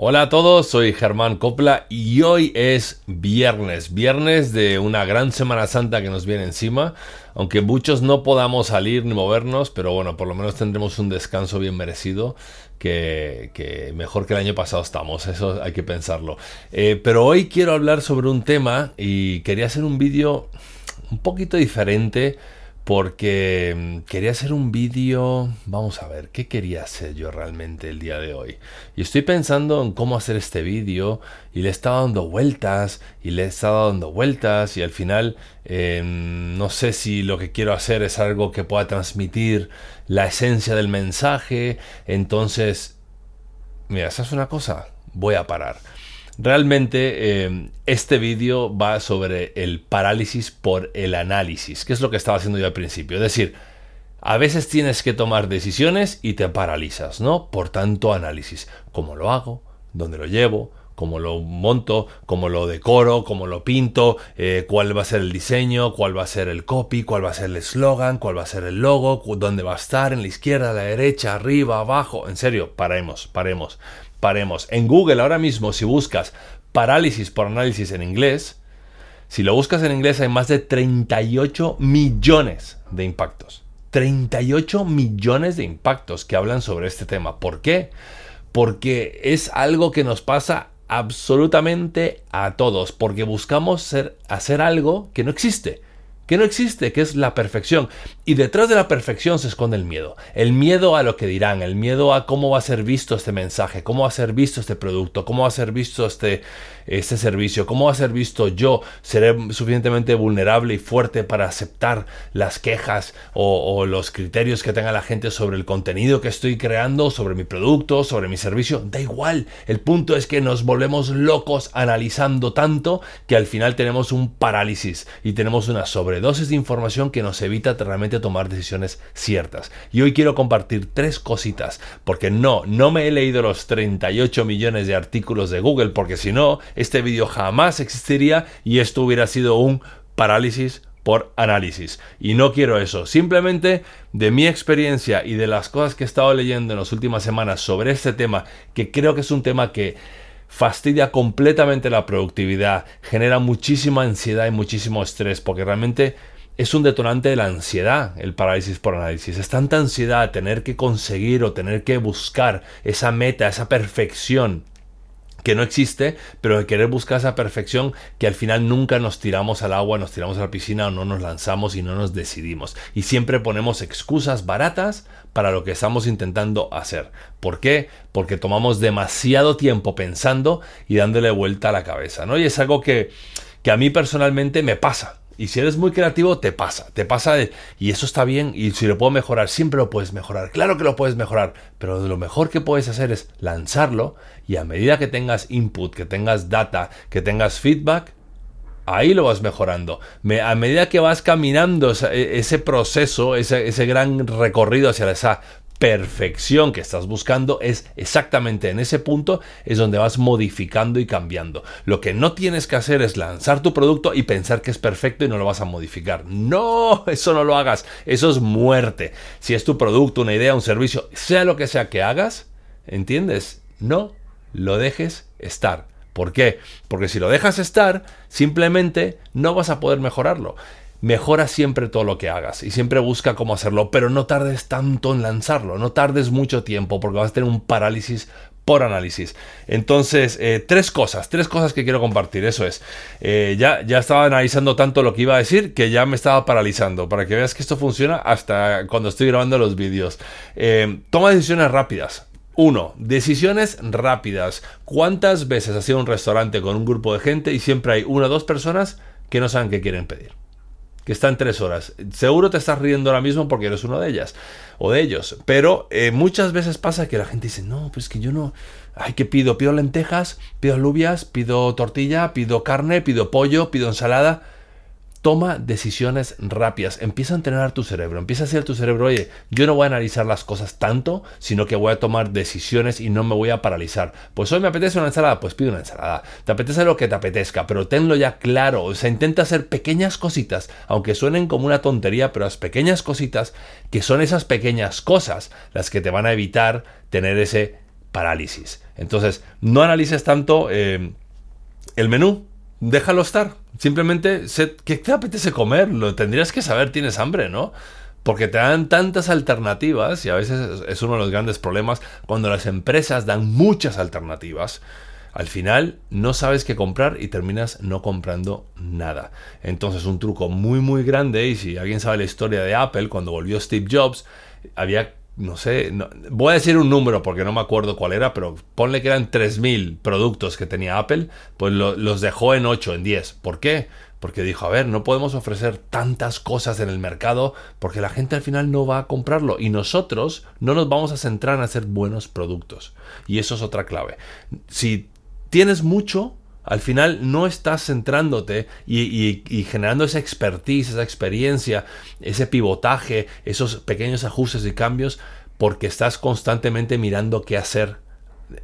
Hola a todos, soy Germán Copla y hoy es viernes, viernes de una gran Semana Santa que nos viene encima, aunque muchos no podamos salir ni movernos, pero bueno, por lo menos tendremos un descanso bien merecido, que, mejor que el año pasado estamos, eso hay que pensarlo. Eh, pero hoy quiero hablar sobre un tema y quería hacer un vídeo un poquito diferente porque mm, quería hacer un vídeo, vamos a ver, ¿qué quería hacer yo realmente el día de hoy? Y estoy pensando en cómo hacer este vídeo y le he estado dando vueltas y le he estado dando vueltas y al final em, no sé si lo que quiero hacer es algo que pueda transmitir la esencia del mensaje, entonces, mira, esa es una cosa? Voy a parar. Realmente em, este vídeo va sobre el parálisis por el análisis, que es lo que estaba haciendo yo al principio. Es decir, a veces tienes que tomar decisiones y te paralizas, ¿no? Por tanto análisis. ¿Cómo lo hago? ¿Dónde lo llevo? cómo lo monto, cómo lo decoro, cómo lo pinto, eh, cuál va a ser el diseño, cuál va a ser el copy, cuál va a ser el eslogan, cuál va a ser el logo, dónde va a estar, en la izquierda, la derecha, arriba, abajo. En serio, paremos, paremos paremos. En Google ahora mismo, si buscas parálisis por análisis en inglés, si lo buscas en inglés hay más de 38 millones de impactos. 38 millones de impactos que hablan sobre este tema. ¿Por qué? Porque es algo que nos pasa absolutamente a todos, porque buscamos ser, hacer algo que no existe que no existe, que es la perfección. Y detrás de la perfección se esconde el miedo. El miedo a lo que dirán, el miedo a cómo va a ser visto este mensaje, cómo va a ser visto este producto, cómo va a ser visto este, este servicio, cómo va a ser visto yo. Seré suficientemente vulnerable y fuerte para aceptar las quejas o, los criterios que tenga la gente sobre el contenido que estoy creando, sobre mi producto, sobre mi servicio. Da igual. El punto es que nos volvemos locos analizando tanto que al final tenemos un parálisis y tenemos una sobre dosis de información que nos evita realmente tomar decisiones ciertas. Y hoy quiero compartir tres cositas, porque no, no me he leído los 38 millones de artículos de Google, porque si no, este vídeo jamás existiría y esto hubiera sido un parálisis por análisis. Y no quiero eso. Simplemente de mi experiencia y de las cosas que he estado leyendo en las últimas semanas sobre este tema, que creo que es un tema que fastidia completamente la productividad, genera muchísima ansiedad y muchísimo estrés, porque realmente es un detonante de la ansiedad, el parálisis por análisis. Es tanta ansiedad tener que conseguir o tener que buscar esa meta, esa perfección que no existe, pero de querer buscar esa perfección que al final nunca nos tiramos al agua, nos tiramos a la piscina o no nos lanzamos y no nos decidimos. Y siempre ponemos excusas baratas para lo que estamos intentando hacer. ¿Por qué? Porque tomamos demasiado tiempo pensando y dándole vuelta a la cabeza, ¿no? Y es algo que, que a mí personalmente me pasa. Y si eres muy creativo, te pasa, te pasa y eso está bien y si lo puedo mejorar, siempre lo puedes mejorar. Claro que lo puedes mejorar, pero lo mejor que puedes hacer es lanzarlo y a medida que tengas input, que tengas data, que tengas feedback, ahí lo vas mejorando. a medida que vas caminando e, ese, proceso, ese, ese, gran recorrido hacia esa perfección que estás buscando es exactamente en ese punto es donde vas modificando y cambiando. Lo que no tienes que hacer es lanzar tu producto y pensar que es perfecto y no lo vas a modificar. No, eso no lo hagas. Eso es muerte. Si es tu producto, una idea, un servicio, sea lo que sea que hagas, ¿entiendes? No lo dejes estar. ¿Por qué? Porque si lo dejas estar, simplemente no vas a poder mejorarlo mejora siempre todo lo que hagas y siempre busca cómo hacerlo, pero no tardes tanto en lanzarlo, no tardes mucho tiempo porque vas a tener un parálisis por análisis. Entonces, eh, tres cosas, tres cosas que quiero compartir, eso es. Eh, ya, ya estaba analizando tanto lo que iba a decir que ya me estaba paralizando, para que veas que esto funciona hasta cuando estoy grabando los vídeos. Eh, toma decisiones rápidas. Uno, decisiones rápidas. ¿Cuántas veces has ido a un restaurante con un grupo de gente y siempre hay una o dos personas que no saben qué quieren pedir? Que está en tres horas. Seguro te estás riendo ahora mismo porque eres uno de ellas o de ellos. Pero eh, muchas veces pasa que la gente dice, no, pues que yo no... Ay, ¿qué pido? Pido lentejas, pido alubias, pido tortilla, pido carne, pido pollo, pido ensalada toma decisiones rápidas, empieza a entrenar tu cerebro, empieza a decir tu cerebro, oye, yo no voy a analizar las cosas tanto, sino que voy a tomar decisiones y no me voy a paralizar. Pues hoy me apetece una ensalada, pues pido una ensalada. Te apetece lo que te apetezca, pero tenlo ya claro, o sea, intenta hacer pequeñas cositas, aunque suenen como una tontería, pero las pequeñas cositas, que son esas pequeñas cosas las que te van a evitar tener ese parálisis. Entonces, no analices tanto eh, el menú, déjalo estar. Simplemente, sé, ¿qué te apetece comer? Lo tendrías que saber, tienes hambre, ¿no? Porque te dan tantas alternativas y a veces es uno de los grandes problemas cuando las empresas dan muchas alternativas. Al final no sabes qué comprar y terminas no comprando nada. Entonces un truco muy muy grande y si alguien sabe la historia de Apple, cuando volvió Steve Jobs, había no sé, voy a decir un número porque no me acuerdo cuál era, pero ponle que eran 3.000 productos que tenía Apple, pues los dejó en 8, en 10. ¿Por qué? Porque dijo, a ver, no podemos ofrecer tantas cosas en el mercado porque la gente al final no va a comprarlo y nosotros no nos vamos a centrar en hacer buenos productos. Y eso es otra clave. Si tienes mucho, al final no estás centrándote y, generando esa expertise, esa experiencia, ese pivotaje, esos pequeños ajustes y cambios, porque estás constantemente mirando qué hacer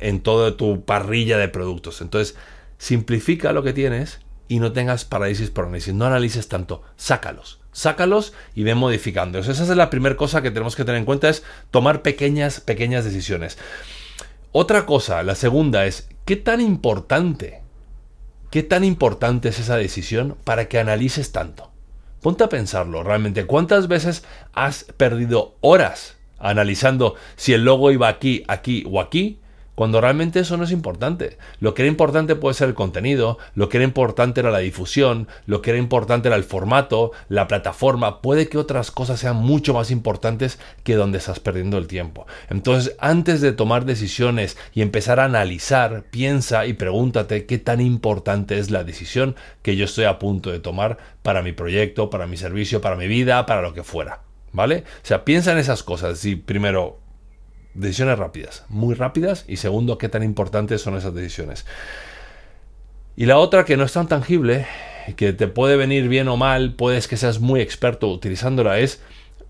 en toda tu parrilla de productos. Entonces, simplifica lo que tienes y no tengas parálisis por análisis. No analices tanto, sácalos. Sácalos y ve modificando. Esa es la primera cosa que tenemos que tener en cuenta, es tomar pequeñas, pequeñas decisiones. Otra cosa, la segunda es, ¿qué tan importante ¿Qué tan importante es esa decisión para que analices tanto? Ponte a pensarlo realmente. ¿Cuántas veces has perdido horas analizando si el logo iba aquí, aquí o aquí cuando realmente eso no es importante. Lo que era importante puede ser el contenido, lo que era importante era la difusión, lo que era importante era el formato, la plataforma. Puede que otras cosas sean mucho más importantes que donde estás perdiendo el tiempo. Entonces, antes de tomar decisiones y empezar a analizar, piensa y pregúntate qué tan importante es la decisión que yo estoy a punto de tomar para mi proyecto, para mi servicio, para mi vida, para lo que fuera. ¿Vale? O sea, piensa en esas cosas. Y primero, decisiones rápidas, muy rápidas, y segundo, qué tan importantes son esas decisiones. Y la otra que no es tan tangible, que te puede venir bien o mal, puedes que seas muy experto utilizándola, es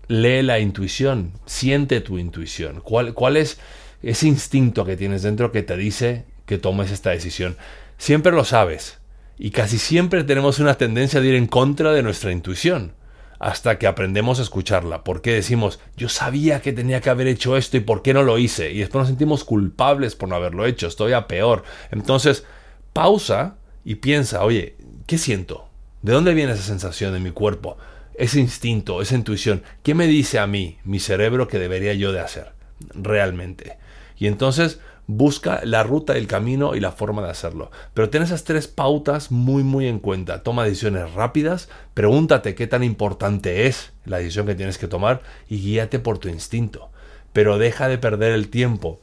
lee la intuición, siente tu intuición. ¿Cuál, cuál es ese instinto que tienes dentro que te dice que tomes esta decisión? Siempre lo sabes. Y casi siempre tenemos una tendencia de ir en contra de nuestra intuición hasta que aprendemos a escucharla. Porque decimos, yo sabía que tenía que haber hecho esto y por qué no lo hice. Y después nos sentimos culpables por no haberlo hecho. Estoy a peor. Entonces, pausa y piensa, oye, ¿qué siento? ¿De dónde viene esa sensación en mi cuerpo? Ese instinto, esa intuición. ¿Qué me dice a mí, mi cerebro, que debería yo de hacer? Realmente. Y entonces busca la ruta, el camino y la forma de hacerlo. Pero ten esas tres pautas muy muy en cuenta. Toma decisiones rápidas, pregúntate qué tan importante es la decisión que tienes que tomar y guíate por tu instinto. Pero deja de perder el tiempo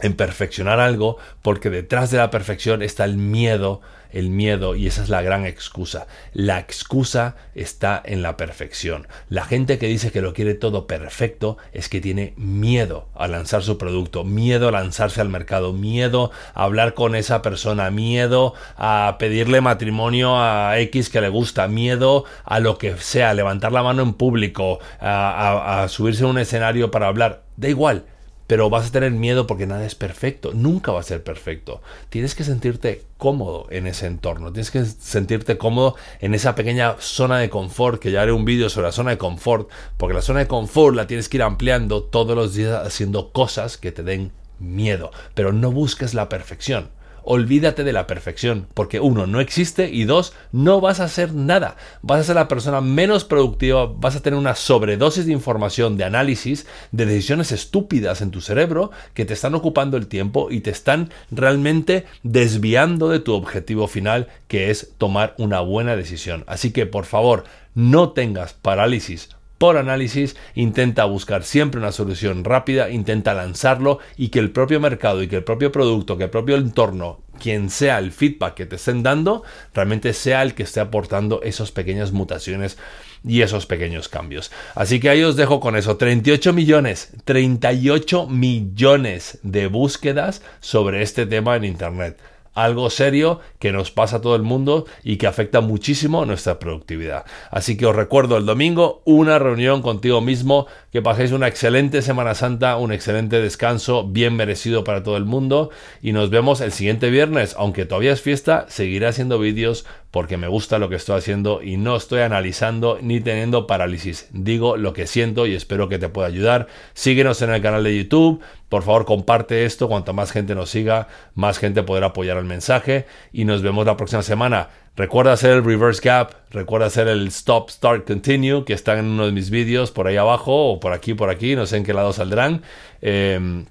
en perfeccionar algo porque detrás de la perfección está el miedo, el miedo y esa es la gran excusa. La excusa está en la perfección. La gente que dice que lo quiere todo perfecto es que tiene miedo a lanzar su producto, miedo a lanzarse al mercado, miedo a hablar con esa persona, miedo a pedirle matrimonio a X que le gusta, miedo a lo que sea, levantar la mano en público, a, a subirse a un escenario para hablar. Da igual pero vas a tener miedo porque nada es perfecto, nunca va a ser perfecto. Tienes que sentirte cómodo en ese entorno, tienes que sentirte cómodo en esa pequeña zona de confort, que ya haré un vídeo sobre la zona de confort, porque la zona de confort la tienes que ir ampliando todos los días haciendo cosas que te den miedo, pero no busques la perfección olvídate de la perfección, porque uno, no existe y dos, no vas a hacer nada. Vas a ser la persona menos productiva, vas a tener una sobredosis de información, de análisis, de decisiones estúpidas en tu cerebro que te están ocupando el tiempo y te están realmente desviando de tu objetivo final, que es tomar una buena decisión. Así que, por favor, no tengas parálisis por análisis, intenta buscar siempre una solución rápida, intenta lanzarlo y que el propio mercado y que el propio producto, que el propio entorno, quien sea el feedback que te estén dando, realmente sea el que esté aportando esas pequeñas mutaciones y esos pequeños cambios. Así que ahí os dejo con eso. 38 millones, 38 millones de búsquedas sobre este tema en Internet algo serio que nos pasa a todo el mundo y que afecta muchísimo nuestra productividad. Así que os recuerdo el domingo una reunión contigo mismo, que paséis una excelente Semana Santa, un excelente descanso, bien merecido para todo el mundo. Y nos vemos el siguiente viernes, aunque todavía es fiesta, seguiré haciendo vídeos porque me gusta lo que estoy haciendo y no estoy analizando ni teniendo parálisis. Digo lo que siento y espero que te pueda ayudar. Síguenos en el canal de YouTube. Por favor, comparte esto. Cuanto más gente nos siga, más gente podrá apoyar el mensaje. Y nos vemos la próxima semana. Recuerda hacer el reverse gap, recuerda hacer el stop, start, continue, que están en uno de mis vídeos por ahí abajo o por aquí, por aquí, no sé en qué lado saldrán. Em,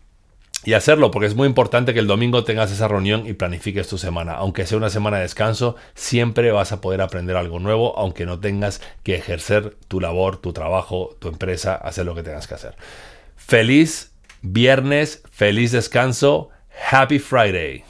y hacerlo, porque es muy importante que el domingo tengas esa reunión y planifiques tu semana. Aunque sea una semana de descanso, siempre vas a poder aprender algo nuevo, aunque no tengas que ejercer tu labor, tu trabajo, tu empresa, hacer lo que tengas que hacer. Feliz viernes, feliz descanso, happy Friday.